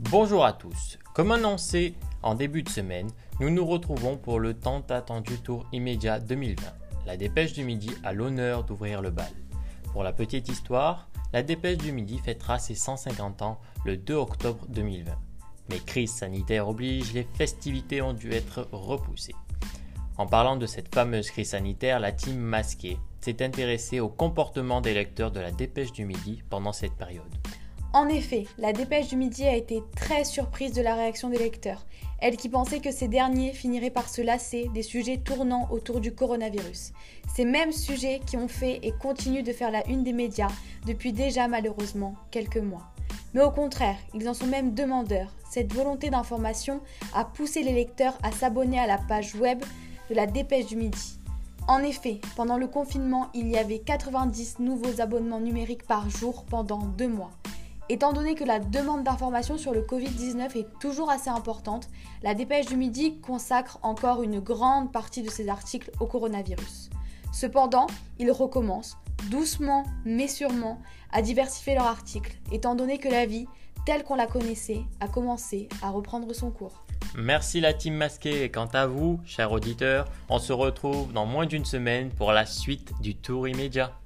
Bonjour à tous. Comme annoncé en début de semaine, nous nous retrouvons pour le tant attendu tour immédiat 2020. La dépêche du midi a l'honneur d'ouvrir le bal. Pour la petite histoire, la dépêche du midi fêtera ses 150 ans le 2 octobre 2020. Mais crise sanitaire oblige, les festivités ont dû être repoussées. En parlant de cette fameuse crise sanitaire, la team masquée s'est intéressée au comportement des lecteurs de la dépêche du midi pendant cette période. En effet, la dépêche du midi a été très surprise de la réaction des lecteurs, elle qui pensait que ces derniers finiraient par se lasser des sujets tournant autour du coronavirus. Ces mêmes sujets qui ont fait et continuent de faire la une des médias depuis déjà malheureusement quelques mois. Mais au contraire, ils en sont même demandeurs. Cette volonté d'information a poussé les lecteurs à s'abonner à la page web de la dépêche du midi. En effet, pendant le confinement, il y avait 90 nouveaux abonnements numériques par jour pendant deux mois. Étant donné que la demande d'informations sur le Covid-19 est toujours assez importante, la dépêche du midi consacre encore une grande partie de ses articles au coronavirus. Cependant, ils recommencent, doucement mais sûrement, à diversifier leurs articles, étant donné que la vie, telle qu'on la connaissait, a commencé à reprendre son cours. Merci la team masquée et quant à vous, chers auditeurs, on se retrouve dans moins d'une semaine pour la suite du tour immédiat.